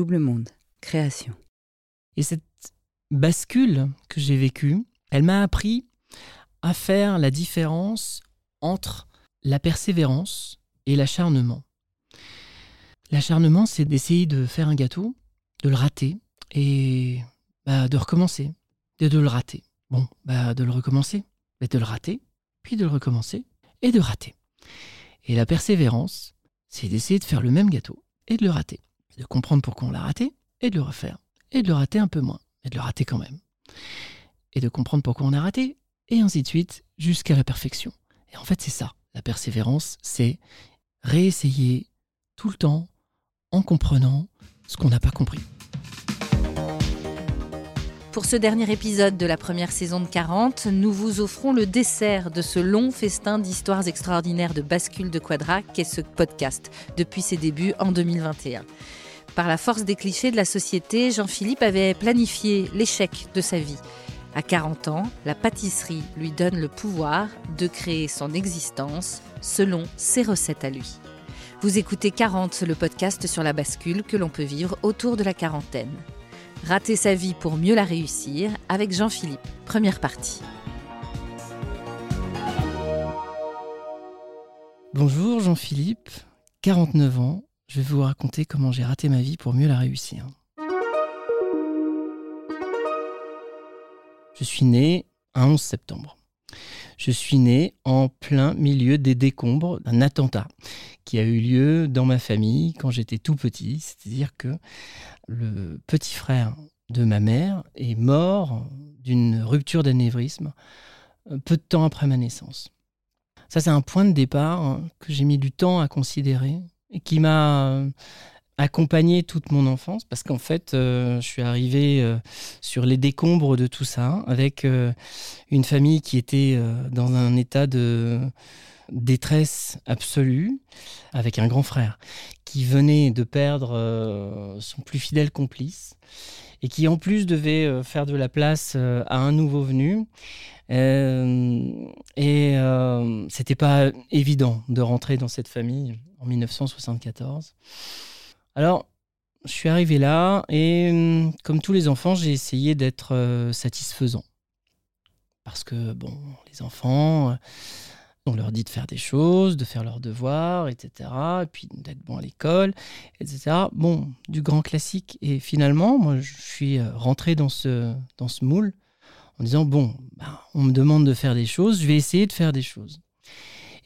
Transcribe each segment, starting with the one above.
Double Monde, création. Et cette bascule que j'ai vécue, elle m'a appris à faire la différence entre la persévérance et l'acharnement. L'acharnement, c'est d'essayer de faire un gâteau, de le rater et bah, de recommencer, de le rater. Bon, bah, de le recommencer, et de le rater, puis de le recommencer et de rater. Et la persévérance, c'est d'essayer de faire le même gâteau et de le rater, de comprendre pourquoi on l'a raté et de le refaire, et de le rater un peu moins, et de le rater quand même, et de comprendre pourquoi on a raté, et ainsi de suite, jusqu'à la perfection. Et en fait, c'est ça, la persévérance, c'est réessayer tout le temps en comprenant ce qu'on n'a pas compris. Pour ce dernier épisode de la première saison de 40, nous vous offrons le dessert de ce long festin d'histoires extraordinaires de bascule de Quadra qu'est ce podcast depuis ses débuts en 2021. Par la force des clichés de la société, Jean-Philippe avait planifié l'échec de sa vie. À 40 ans, la pâtisserie lui donne le pouvoir de créer son existence selon ses recettes à lui. Vous écoutez 40, le podcast sur la bascule que l'on peut vivre autour de la quarantaine. Rater sa vie pour mieux la réussir avec Jean-Philippe, première partie. Bonjour Jean-Philippe, 49 ans, je vais vous raconter comment j'ai raté ma vie pour mieux la réussir. Je suis né un 11 septembre. Je suis né en plein milieu des décombres d'un attentat qui a eu lieu dans ma famille quand j'étais tout petit. C'est-à-dire que le petit frère de ma mère est mort d'une rupture d'anévrisme euh, peu de temps après ma naissance. Ça, c'est un point de départ hein, que j'ai mis du temps à considérer qui m'a euh, accompagné toute mon enfance parce qu'en fait, euh, je suis arrivé euh, sur les décombres de tout ça avec une famille qui était dans un état de détresse absolue avec un grand frère qui venait de perdre son plus fidèle complice et qui en plus devait faire de la place à un nouveau venu. et c'était pas évident de rentrer dans cette famille en 1974. Alors, je suis arrivé là et hum, comme tous les enfants, j'ai essayé d'être euh, satisfaisant. Parce que, bon, les enfants, euh, on leur dit de faire des choses, de faire leurs devoirs, etc. Et puis d'être bon à l'école, etc. Bon, du grand classique. Et finalement, moi, je suis euh, rentré dans ce, dans ce moule en disant, bon, ben, on me demande de faire des choses, je vais essayer de faire des choses.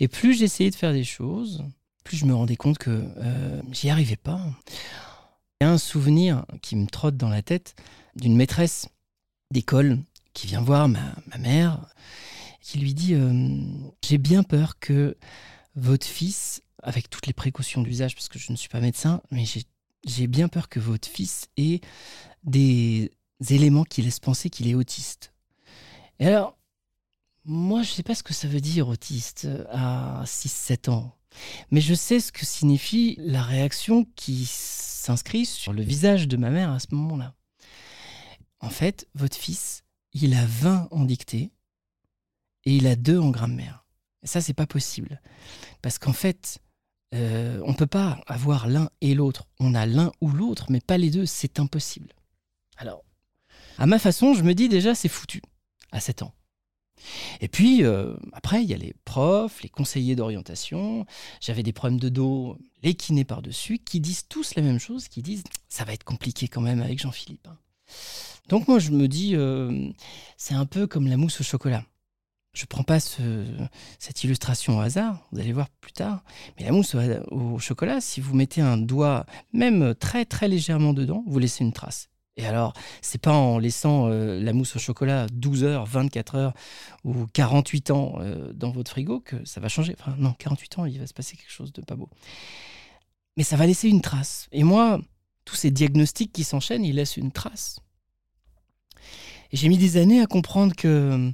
Et plus j'essayais de faire des choses, plus je me rendais compte que euh, j'y arrivais pas. Il y a un souvenir qui me trotte dans la tête d'une maîtresse d'école qui vient voir ma, mère, qui lui dit euh, J'ai bien peur que votre fils, avec toutes les précautions d'usage, parce que je ne suis pas médecin, mais j'ai bien peur que votre fils ait des éléments qui laissent penser qu'il est autiste. Et alors, moi, je ne sais pas ce que ça veut dire autiste à 6-7 ans. Mais je sais ce que signifie la réaction qui s'inscrit sur le visage de ma mère à ce moment-là. En fait, votre fils, il a 20 en dictée et il a 2 en grammaire. Et ça, c'est pas possible. Parce qu'en fait, euh, on ne peut pas avoir l'un et l'autre. On a l'un ou l'autre, mais pas les deux. C'est impossible. Alors, à ma façon, je me dis déjà, c'est foutu à 7 ans. Et puis, euh, après, il y a les profs, les conseillers d'orientation. J'avais des problèmes de dos, les kinés par-dessus, qui disent tous la même chose, qui disent ça va être compliqué quand même avec Jean-Philippe. Hein. Donc moi, je me dis, euh, c'est un peu comme la mousse au chocolat. Je ne prends pas cette illustration au hasard, vous allez voir plus tard. Mais la mousse au chocolat, si vous mettez un doigt, même très très légèrement dedans, vous laissez une trace. Et alors, c'est pas en laissant euh, la mousse au chocolat 12 heures, 24 heures ou 48 ans euh, dans votre frigo que ça va changer. Enfin, non, 48 ans, il va se passer quelque chose de pas beau. Mais ça va laisser une trace. Et moi, tous ces diagnostics qui s'enchaînent, ils laissent une trace. Et j'ai mis des années à comprendre que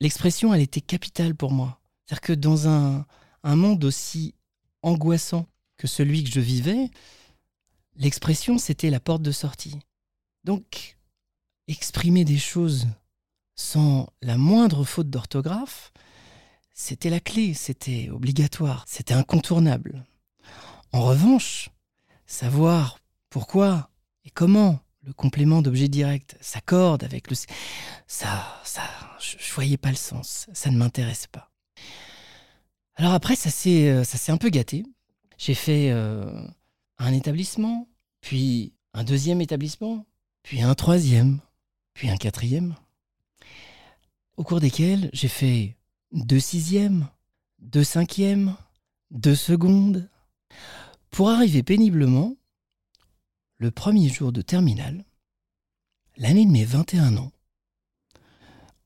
l'expression, elle était capitale pour moi. C'est-à-dire que dans un, monde aussi angoissant que celui que je vivais, l'expression, c'était la porte de sortie. Donc, exprimer des choses sans la moindre faute d'orthographe, c'était la clé, c'était obligatoire, c'était incontournable. En revanche, savoir pourquoi Et comment le complément d'objet direct s'accorde avec le... Ça, ça, je, ne voyais pas le sens. Ça ne m'intéresse pas. Alors après, ça s'est, euh, un peu gâté. J'ai fait euh, un établissement, puis un deuxième établissement, puis un troisième, puis un quatrième, au cours desquels j'ai fait deux sixièmes, deux cinquièmes, deux secondes, pour arriver péniblement, le premier jour de terminale, l'année de mes 21 ans,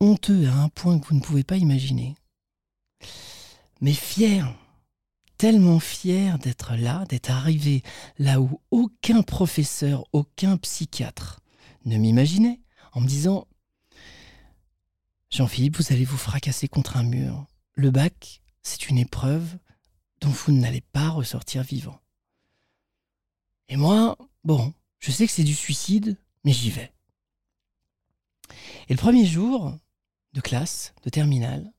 honteux à un point que vous ne pouvez pas imaginer, mais fier, tellement fier d'être là, d'être arrivé là où aucun professeur, aucun psychiatre ne m'imaginait, en me disant Jean-Philippe, vous allez vous fracasser contre un mur. Le bac, c'est une épreuve dont vous n'allez pas ressortir vivant. Et moi, bon, je sais que c'est du suicide, mais j'y vais. Et le premier jour de classe, de terminale,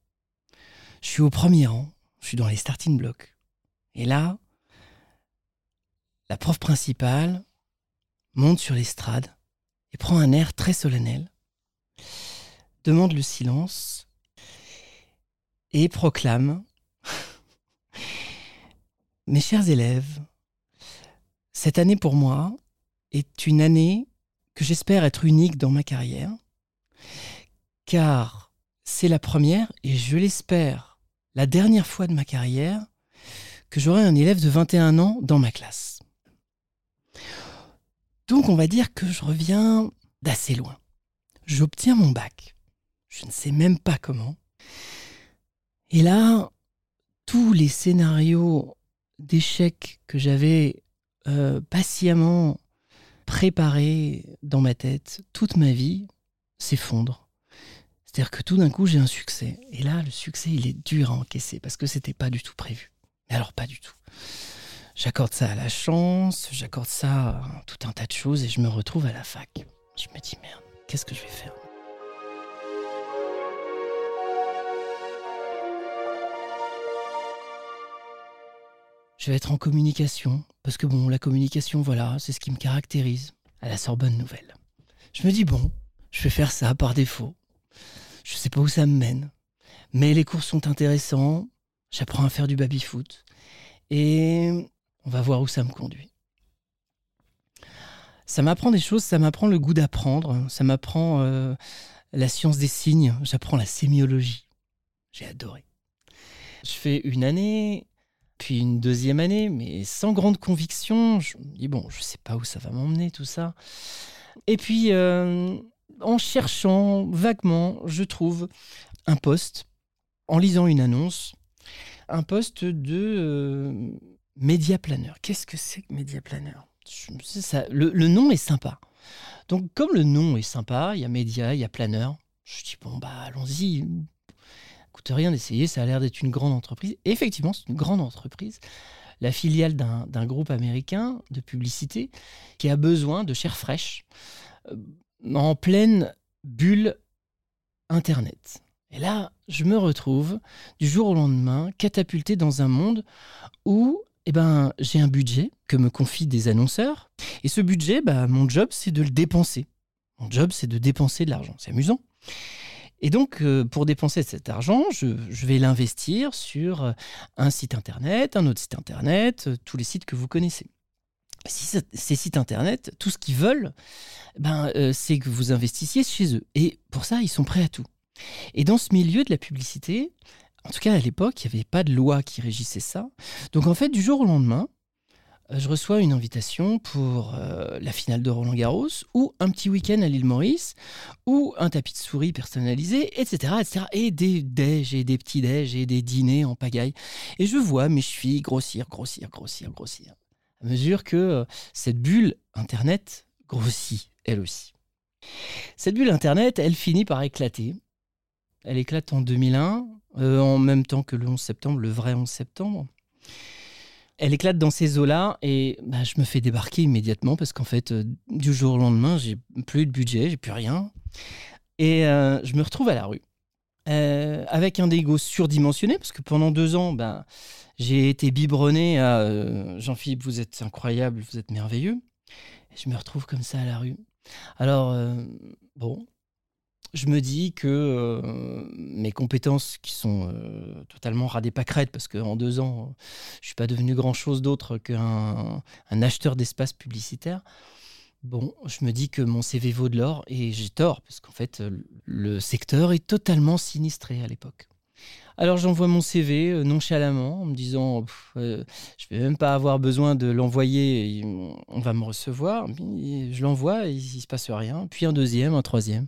je suis au premier rang, je suis dans les starting blocks. Et là, la prof principale monte sur l'estrade et prend un air très solennel, demande le silence et proclame Mes chers élèves, cette année pour moi est une année que j'espère être unique dans ma carrière, car c'est la première, et je l'espère, la dernière fois de ma carrière que j'aurai un élève de 21 ans dans ma classe. Donc on va dire que je reviens d'assez loin. J'obtiens mon bac. Je ne sais même pas comment. Et là, tous les scénarios d'échecs que j'avais euh, patiemment préparés dans ma tête toute ma vie s'effondrent. C'est-à-dire que tout d'un coup, j'ai un succès. Et là, le succès, il est dur à encaisser parce que c'était pas du tout prévu. Mais alors, pas du tout. J'accorde ça à la chance, j'accorde ça à tout un tas de choses et je me retrouve à la fac. Je me dis, merde, qu'est-ce que je vais faire? Je vais être en communication, parce que bon, la communication, voilà, c'est ce qui me caractérise à la Sorbonne Nouvelle. Je me dis, bon, je vais faire ça par défaut. Je sais pas où ça me mène, mais les cours sont intéressants, j'apprends à faire du baby-foot, et on va voir où ça me conduit. Ça m'apprend des choses, ça m'apprend le goût d'apprendre, ça m'apprend euh, la science des signes, j'apprends la sémiologie. J'ai adoré. Je fais une année, puis une deuxième année, mais sans grande conviction. Je me dis, bon, je sais pas où ça va m'emmener tout ça. Et puis, euh, en cherchant vaguement, je trouve un poste, en lisant une annonce, un poste de euh, média planeur. Qu'est-ce que c'est que média planeur? Le, le, nom est sympa. Donc, comme le nom est sympa, il y a média, il y a planeur. Je dis, bon, bah, allons-y, coûte rien d'essayer, ça a l'air d'être une grande entreprise. effectivement, c'est une grande entreprise, la filiale d'un groupe américain de publicité qui a besoin de chair fraîche euh, en pleine bulle Internet. Et là, je me retrouve du jour au lendemain catapulté dans un monde où eh ben, j'ai un budget que me confient des annonceurs. Et ce budget, bah, mon job, c'est de le dépenser. Mon job, c'est de dépenser de l'argent. C'est amusant. Et donc, euh, pour dépenser cet argent, je, vais l'investir sur euh, un site internet, un autre site internet, euh, tous les sites que vous connaissez. Ces sites internet, tout ce qu'ils veulent, ben, c'est que vous investissiez chez eux. Et pour ça, ils sont prêts à tout. Et dans ce milieu de la publicité, en tout cas à l'époque, il n'y avait pas de loi qui régissait ça. Donc en fait, du jour au lendemain, je reçois une invitation pour euh, la finale de Roland Garros ou un petit week-end à l'île Maurice ou un tapis de souris personnalisé, etc. etc. et des déj et des petits déj et des dîners en pagaille. Et je vois mes chevilles grossir, grossir, grossir, grossir. À mesure que euh, cette bulle Internet grossit, elle aussi. Cette bulle Internet, elle finit par éclater. Elle éclate en 2001, en même temps que le 11 septembre, le vrai 11 septembre elle éclate dans ces eaux-là et bah, je me fais débarquer immédiatement parce qu'en fait, euh, du jour au lendemain, j'ai plus de budget, j'ai plus rien. Et euh, je me retrouve à la rue. Euh, avec un dégo surdimensionné, parce que pendant deux ans, ben, j'ai été biberonné à Jean-Philippe, vous êtes incroyable, vous êtes merveilleux. je me retrouve comme ça à la rue. Alors, bon, je me dis que euh, mes compétences, qui sont euh, totalement radées pâquerettes, parce qu'en deux ans, je ne suis pas devenu grand-chose d'autre qu'un acheteur d'espace publicitaire, bon, je me dis que mon CV vaut de l'or, et j'ai tort, parce qu'en fait, le secteur est totalement sinistré à l'époque. Alors j'envoie mon CV euh, nonchalamment en me disant euh, je vais même pas avoir besoin de l'envoyer, on va me recevoir. Je l'envoie et il se passe rien. Puis un deuxième, un troisième,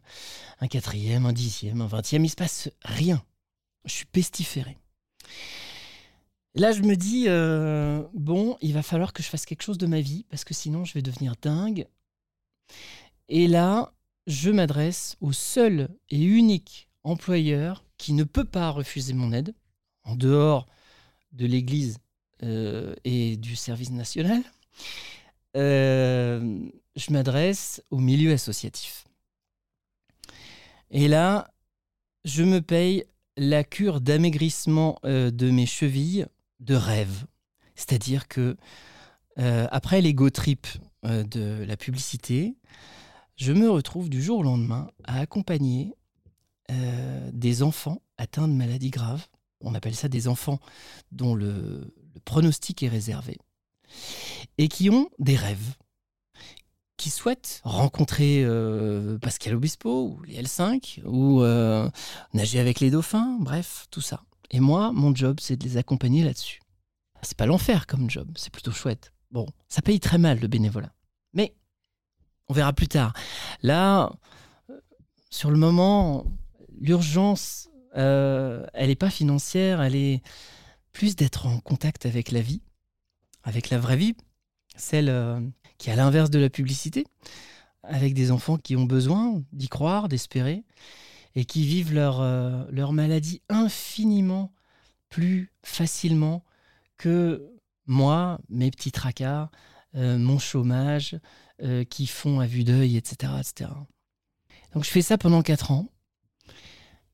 un quatrième, un dixième, un vingtième, il se passe rien. Je suis pestiféré. Là, je me dis, euh, bon, il va falloir que je fasse quelque chose de ma vie, parce que sinon, je vais devenir dingue. Et là, je m'adresse au seul et unique employeur qui ne peut pas refuser mon aide, en dehors de l'Église euh, et du service national, euh, je m'adresse au milieu associatif. Et là, je me paye la cure d'amaigrissement euh, de mes chevilles de rêve. C'est-à-dire que après l'ego trip de la publicité, je me retrouve du jour au lendemain à accompagner euh, des enfants atteints de maladies graves. On appelle ça des enfants dont le, pronostic est réservé. Et qui ont des rêves. Qui souhaitent rencontrer euh, Pascal Obispo ou les L5 ou euh, nager avec les dauphins, bref, tout ça. Et moi, mon job, c'est de les accompagner là-dessus. C'est pas l'enfer comme job, c'est plutôt chouette. Bon, ça paye très mal le bénévolat. Mais on verra plus tard. Là, sur le moment, l'urgence, euh, elle n'est pas financière, elle est plus d'être en contact avec la vie, avec la vraie vie, celle euh, qui est à l'inverse de la publicité, avec des enfants qui ont besoin d'y croire, d'espérer, et qui vivent leur, euh, leur maladie infiniment plus facilement que moi, mes petits tracas, mon chômage, qui font à vue d'œil, etc., etc. Donc je fais ça pendant quatre ans.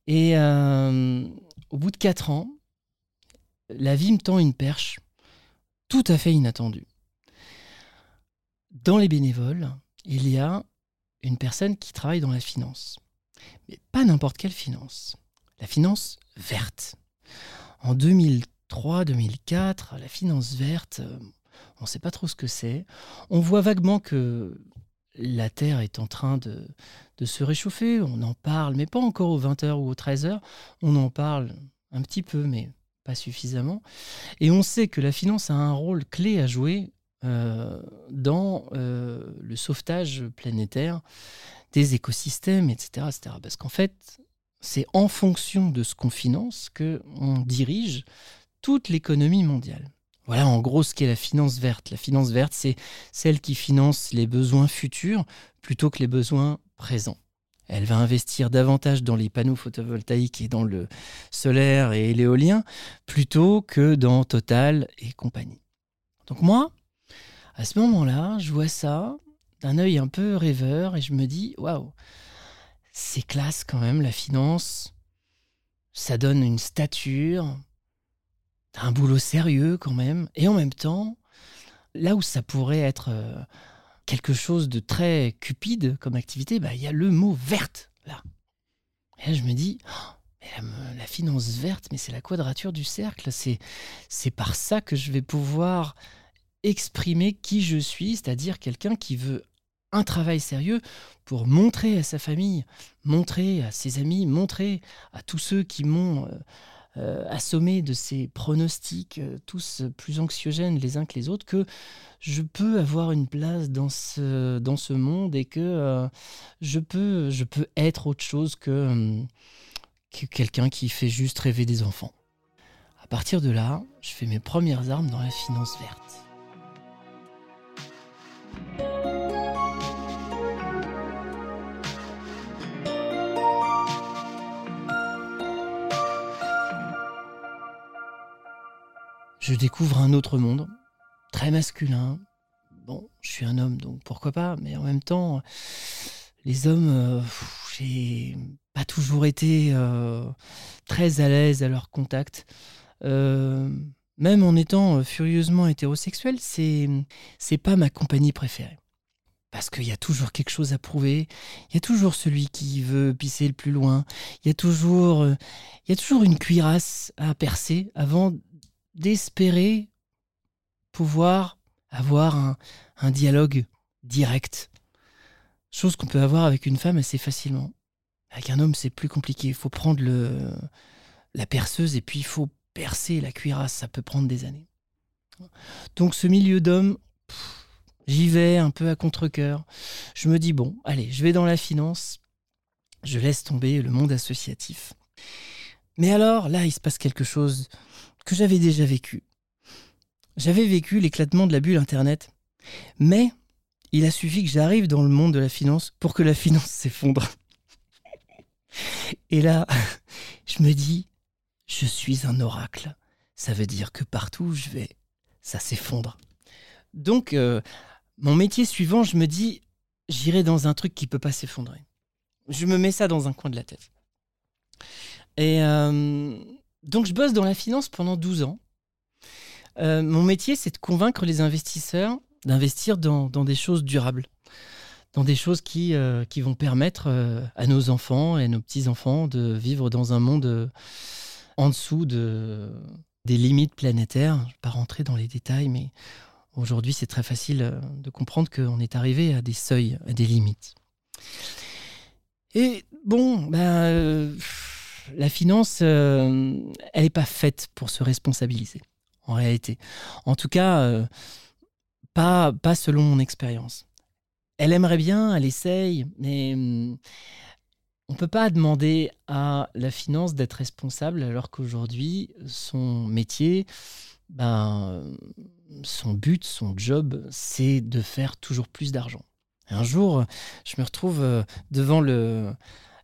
Et euh, au bout de quatre ans, la vie me tend une perche tout à fait inattendue. Dans les bénévoles, il y a une personne qui travaille dans la finance. Mais pas n'importe quelle finance. La finance verte. En 2003-2004, la finance verte, euh, on ne sait pas trop ce que c'est. On voit vaguement que la Terre est en train de, se réchauffer, on en parle, mais pas encore aux 20h ou aux 13h, on en parle un petit peu, mais pas suffisamment. Et on sait que la finance a un rôle clé à jouer euh, dans euh, le sauvetage planétaire des écosystèmes, etc. etc. Parce qu'en fait, c'est en fonction de ce qu'on finance qu'on dirige toute l'économie mondiale. Voilà en gros ce qu'est la finance verte. La finance verte, c'est celle qui finance les besoins futurs plutôt que les besoins présents. Elle va investir davantage dans les panneaux photovoltaïques et dans le solaire et l'éolien plutôt que dans Total et compagnie. Donc moi, à ce moment-là, je vois ça d'un œil un peu rêveur et je me dis waouh, c'est classe quand même la finance. Ça donne une stature, T'as un boulot sérieux quand même. Et en même temps, là où ça pourrait être euh, quelque chose de très cupide comme activité, bah, il y a le mot verte là. Et là, je me dis, oh, la, finance verte, mais c'est la quadrature du cercle. C'est, c'est par ça que je vais pouvoir exprimer qui je suis, c'est-à-dire quelqu'un qui veut un travail sérieux pour montrer à sa famille, montrer à ses amis, montrer à tous ceux qui m'ont euh, euh, assommé de ces pronostics euh, tous plus anxiogènes les uns que les autres, que je peux avoir une place dans ce, dans ce monde et que euh, je, peux, je peux être autre chose que, que quelqu'un qui fait juste rêver des enfants. À partir de là, je fais mes premières armes dans la finance verte. Je découvre un autre monde, très masculin. Bon, je suis un homme, donc pourquoi pas, mais en même temps, les hommes, euh, j'ai pas toujours été euh, très à l'aise à leur contact. Euh, même en étant furieusement hétérosexuel, c'est c'est pas ma compagnie préférée. parce qu'il y a toujours quelque chose à prouver, il y a toujours celui qui veut pisser le plus loin, il y a toujours, il y a toujours une cuirasse à percer avant d'espérer pouvoir avoir un, dialogue direct. Chose qu'on peut avoir avec une femme assez facilement. Avec un homme, c'est plus compliqué. Il faut prendre le, la perceuse et puis il faut percer la cuirasse. Ça peut prendre des années. Donc ce milieu d'hommes, J'y vais un peu à contre-coeur. Je me dis, bon, allez, je vais dans la finance. Je laisse tomber le monde associatif. Mais alors, là, il se passe quelque chose que j'avais déjà vécu. J'avais vécu l'éclatement de la bulle Internet. Mais il a suffi que j'arrive dans le monde de la finance pour que la finance s'effondre. Et là, je me dis, je suis un oracle. Ça veut dire que partout où je vais, ça s'effondre. Donc, euh, mon métier suivant, je me dis, j'irai dans un truc qui peut pas s'effondrer. Je me mets ça dans un coin de la tête. Et euh, donc, je bosse dans la finance pendant 12 ans. Euh, mon métier, c'est de convaincre les investisseurs d'investir dans, des choses durables, dans des choses qui, euh, qui vont permettre à nos enfants et à nos petits-enfants de vivre dans un monde en dessous de, des limites planétaires. Je ne vais pas rentrer dans les détails, mais Aujourd'hui, c'est très facile euh, de comprendre qu'on est arrivé à des seuils, à des limites. Et bon, ben, la finance, euh, elle n'est pas faite pour se responsabiliser, en réalité. En tout cas, pas, pas selon mon expérience. Elle aimerait bien, elle essaye, mais hum, on ne peut pas demander à la finance d'être responsable alors qu'aujourd'hui, son métier, ben, son but, son job, c'est de faire toujours plus d'argent. Un jour, je me retrouve euh, devant le,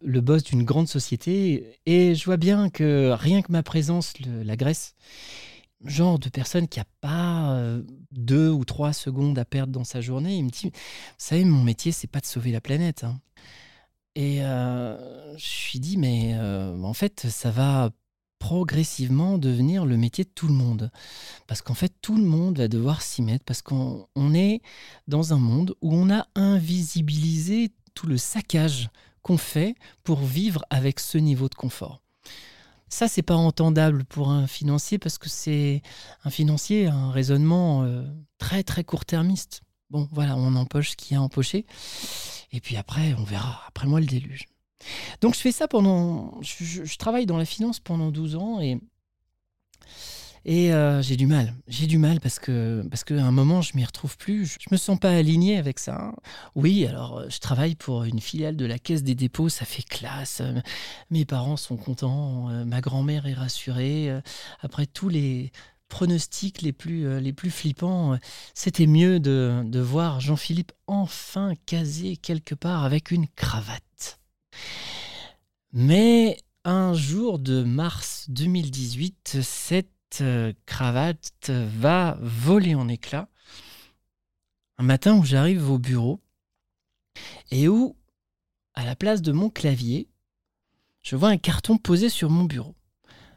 le boss d'une grande société et je vois bien que rien que ma présence la Grèce, genre de personne qui n'a pas euh, deux ou trois secondes à perdre dans sa journée, il me dit, vous savez, mon métier, c'est pas de sauver la planète. Hein. Et euh, je lui dis, mais en fait, ça va progressivement devenir le métier de tout le monde. Parce qu'en fait, tout le monde va devoir s'y mettre, parce qu'on est dans un monde où on a invisibilisé tout le saccage qu'on fait pour vivre avec ce niveau de confort. Ça, c'est pas entendable pour un financier parce que c'est un financier, un raisonnement euh, très très court-termiste. Bon, voilà, on empoche ce qu'il y a empoché. Et puis après, on verra. Après moi, le déluge. Donc je fais ça pendant... Je, travaille dans la finance pendant 12 ans et... Et euh, j'ai du mal, j'ai du mal parce que parce qu'à un moment je m'y retrouve plus, je, me sens pas aligné avec ça. Oui, alors euh, je travaille pour une filiale de la Caisse des dépôts, ça fait classe. Mes parents sont contents, euh, ma grand-mère est rassurée. Après tous les pronostics les plus les plus flippants, c'était mieux de, de voir Jean-Philippe enfin casé quelque part avec une cravate. Mais un jour de mars 2018, cette euh, cravate va voler en éclats. Un matin où j'arrive au bureau et où, à la place de mon clavier, je vois un carton posé sur mon bureau.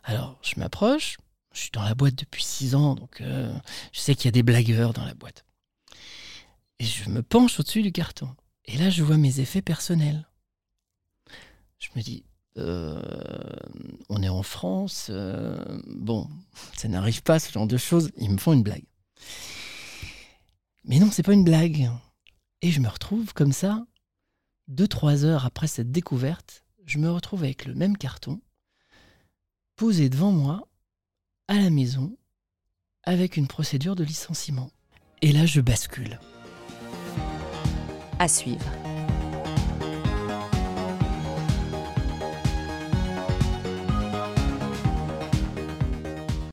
Alors, je m'approche, je suis dans la boîte depuis six ans, donc euh, je sais qu'il y a des blagueurs dans la boîte. Et je me penche au-dessus du carton. Et là, je vois mes effets personnels je me dis, euh, on est en France, euh, bon, ça n'arrive pas, ce genre de choses, ils me font une blague. Mais non, c'est pas une blague. Et je me retrouve comme ça, deux, trois heures après cette découverte, je me retrouve avec le même carton, posé devant moi, à la maison, avec une procédure de licenciement. Et là, je bascule. À suivre.